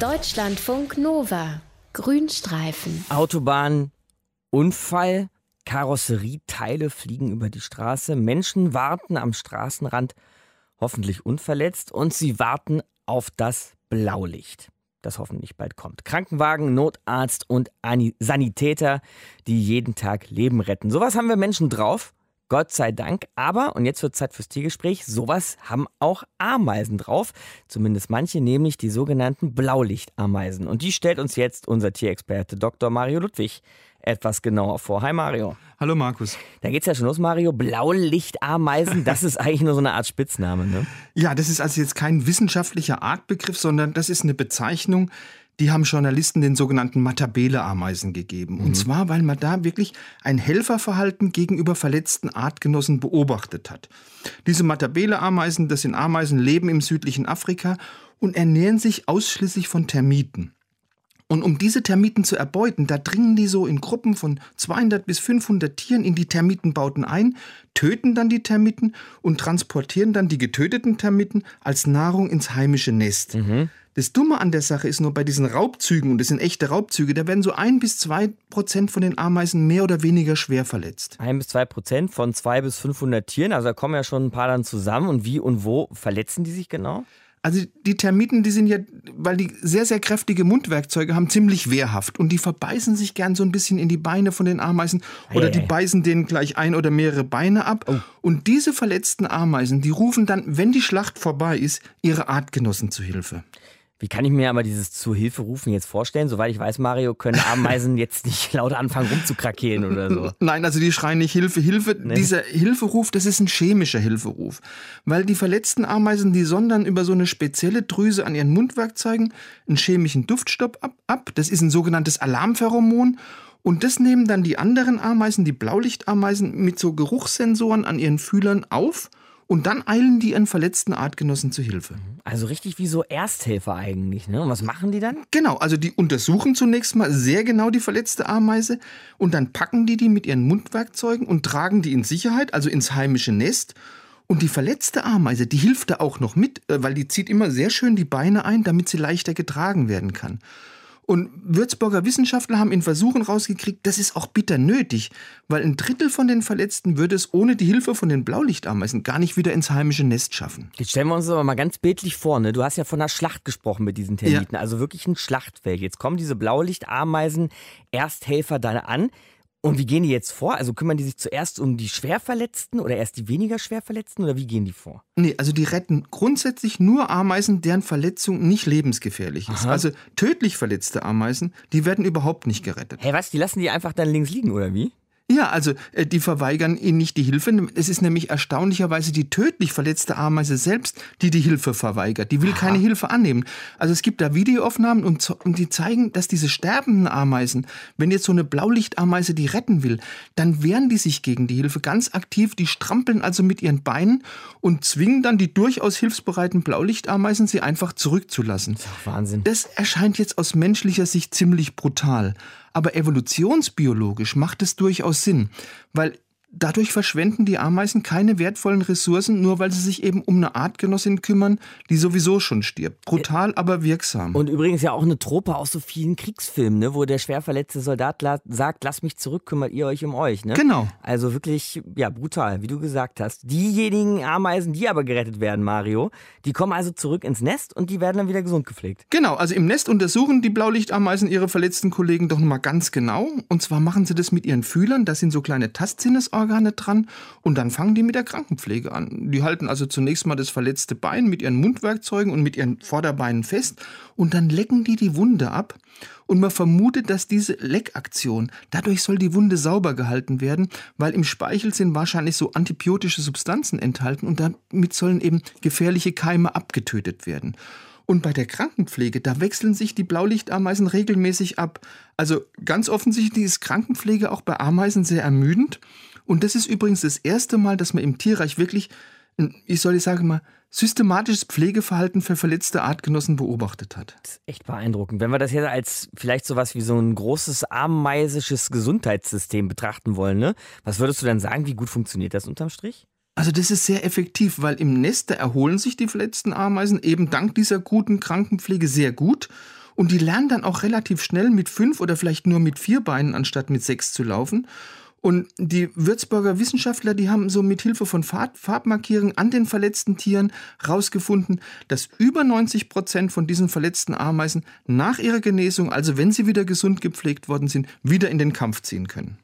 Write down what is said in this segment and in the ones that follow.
Deutschlandfunk Nova. Grünstreifen. Autobahn, Unfall, Karosserieteile fliegen über die Straße, Menschen warten am Straßenrand, hoffentlich unverletzt, und sie warten auf das Blaulicht, das hoffentlich bald kommt. Krankenwagen, Notarzt und Sanitäter, die jeden Tag Leben retten. Sowas haben wir Menschen drauf. Gott sei Dank. Aber, und jetzt wird Zeit fürs Tiergespräch, sowas haben auch Ameisen drauf. Zumindest manche, nämlich die sogenannten Blaulichtameisen. Und die stellt uns jetzt unser Tierexperte Dr. Mario Ludwig etwas genauer vor. Hi Mario. Hallo Markus. Da geht's ja schon los, Mario. Blaulichtameisen, das ist eigentlich nur so eine Art Spitzname, ne? Ja, das ist also jetzt kein wissenschaftlicher Artbegriff, sondern das ist eine Bezeichnung, die haben Journalisten den sogenannten Matabele-Ameisen gegeben. Mhm. Und zwar, weil man da wirklich ein Helferverhalten gegenüber verletzten Artgenossen beobachtet hat. Diese Matabele-Ameisen, das sind Ameisen, leben im südlichen Afrika und ernähren sich ausschließlich von Termiten. Und um diese Termiten zu erbeuten, da dringen die so in Gruppen von 200 bis 500 Tieren in die Termitenbauten ein, töten dann die Termiten und transportieren dann die getöteten Termiten als Nahrung ins heimische Nest. Mhm. Das Dumme an der Sache ist nur bei diesen Raubzügen, und das sind echte Raubzüge, da werden so ein bis zwei Prozent von den Ameisen mehr oder weniger schwer verletzt. Ein bis zwei Prozent von zwei bis 500 Tieren, also da kommen ja schon ein paar dann zusammen. Und wie und wo verletzen die sich genau? Also die Termiten, die sind ja, weil die sehr, sehr kräftige Mundwerkzeuge haben, ziemlich wehrhaft. Und die verbeißen sich gern so ein bisschen in die Beine von den Ameisen oder die beißen denen gleich ein oder mehrere Beine ab. Oh. Und diese verletzten Ameisen, die rufen dann, wenn die Schlacht vorbei ist, ihre Artgenossen zu Hilfe. Wie kann ich mir aber dieses zu Hilfe rufen jetzt vorstellen? Soweit ich weiß, Mario, können Ameisen jetzt nicht laut anfangen rumzukrakehlen oder so. Nein, also die schreien nicht Hilfe, Hilfe. Nee. Dieser Hilferuf, das ist ein chemischer Hilferuf. Weil die verletzten Ameisen, die sondern über so eine spezielle Drüse an ihren Mundwerkzeugen einen chemischen Duftstopp ab. ab. Das ist ein sogenanntes Alarmpheromon. Und das nehmen dann die anderen Ameisen, die Blaulichtameisen, mit so Geruchssensoren an ihren Fühlern auf und dann eilen die ihren verletzten Artgenossen zu Hilfe. Also richtig wie so Ersthelfer eigentlich, ne? Und was machen die dann? Genau, also die untersuchen zunächst mal sehr genau die verletzte Ameise und dann packen die die mit ihren Mundwerkzeugen und tragen die in Sicherheit, also ins heimische Nest. Und die verletzte Ameise, die hilft da auch noch mit, äh, weil die zieht immer sehr schön die Beine ein, damit sie leichter getragen werden kann. Und Würzburger Wissenschaftler haben in Versuchen rausgekriegt, das ist auch bitter nötig, weil ein Drittel von den Verletzten würde es ohne die Hilfe von den Blaulichtameisen gar nicht wieder ins heimische Nest schaffen. Jetzt stellen wir uns aber mal ganz bildlich vor, ne? du hast ja von einer Schlacht gesprochen mit diesen Termiten, ja. also wirklich ein Schlachtfeld. Jetzt kommen diese Blaulichtameisen Ersthelfer da an. Und wie gehen die jetzt vor? Also kümmern die sich zuerst um die Schwerverletzten oder erst die weniger Schwerverletzten oder wie gehen die vor? Nee, also die retten grundsätzlich nur Ameisen, deren Verletzung nicht lebensgefährlich ist. Aha. Also tödlich verletzte Ameisen, die werden überhaupt nicht gerettet. Hä, hey, was? Die lassen die einfach dann links liegen oder wie? Ja, also äh, die verweigern ihnen nicht die Hilfe. Es ist nämlich erstaunlicherweise die tödlich verletzte Ameise selbst, die die Hilfe verweigert. Die will Aha. keine Hilfe annehmen. Also es gibt da Videoaufnahmen und, und die zeigen, dass diese sterbenden Ameisen, wenn jetzt so eine Blaulichtameise die retten will, dann wehren die sich gegen die Hilfe ganz aktiv. Die strampeln also mit ihren Beinen und zwingen dann die durchaus hilfsbereiten Blaulichtameisen, sie einfach zurückzulassen. Das Wahnsinn. Das erscheint jetzt aus menschlicher Sicht ziemlich brutal. Aber evolutionsbiologisch macht es durchaus Sinn, weil Dadurch verschwenden die Ameisen keine wertvollen Ressourcen, nur weil sie sich eben um eine Artgenossin kümmern, die sowieso schon stirbt. Brutal, aber wirksam. Und übrigens ja auch eine Trope aus so vielen Kriegsfilmen, ne, wo der schwer verletzte Soldat la sagt, lasst mich zurück, kümmert ihr euch um euch. Ne? Genau. Also wirklich, ja, brutal, wie du gesagt hast. Diejenigen Ameisen, die aber gerettet werden, Mario, die kommen also zurück ins Nest und die werden dann wieder gesund gepflegt. Genau, also im Nest untersuchen die Blaulichtameisen ihre verletzten Kollegen doch nochmal ganz genau. Und zwar machen sie das mit ihren Fühlern, das sind so kleine Tastsinnesorgane Organe dran und dann fangen die mit der Krankenpflege an. Die halten also zunächst mal das verletzte Bein mit ihren Mundwerkzeugen und mit ihren Vorderbeinen fest und dann lecken die die Wunde ab. Und man vermutet, dass diese Leckaktion, dadurch soll die Wunde sauber gehalten werden, weil im Speichel sind wahrscheinlich so antibiotische Substanzen enthalten und damit sollen eben gefährliche Keime abgetötet werden. Und bei der Krankenpflege, da wechseln sich die Blaulichtameisen regelmäßig ab. Also ganz offensichtlich ist Krankenpflege auch bei Ameisen sehr ermüdend. Und das ist übrigens das erste Mal, dass man im Tierreich wirklich, ich soll ich sagen mal, systematisches Pflegeverhalten für verletzte Artgenossen beobachtet hat. Das ist echt beeindruckend. Wenn wir das jetzt als vielleicht sowas wie so ein großes ameisisches Gesundheitssystem betrachten wollen, ne? was würdest du dann sagen, wie gut funktioniert das unterm Strich? Also das ist sehr effektiv, weil im Nest erholen sich die verletzten Ameisen eben dank dieser guten Krankenpflege sehr gut. Und die lernen dann auch relativ schnell mit fünf oder vielleicht nur mit vier Beinen anstatt mit sechs zu laufen. Und die Würzburger Wissenschaftler, die haben so mit Hilfe von Farb Farbmarkierungen an den verletzten Tieren herausgefunden, dass über 90 Prozent von diesen verletzten Ameisen nach ihrer Genesung, also wenn sie wieder gesund gepflegt worden sind, wieder in den Kampf ziehen können.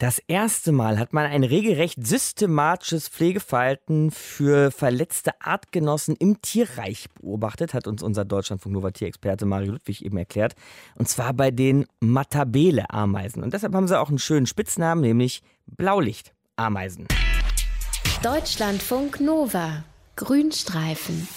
Das erste Mal hat man ein regelrecht systematisches Pflegeverhalten für verletzte Artgenossen im Tierreich beobachtet, hat uns unser Deutschlandfunk Nova Tierexperte Mario Ludwig eben erklärt. Und zwar bei den Matabele-Ameisen. Und deshalb haben sie auch einen schönen Spitznamen, nämlich Blaulicht-Ameisen. Deutschlandfunk Nova. Grünstreifen.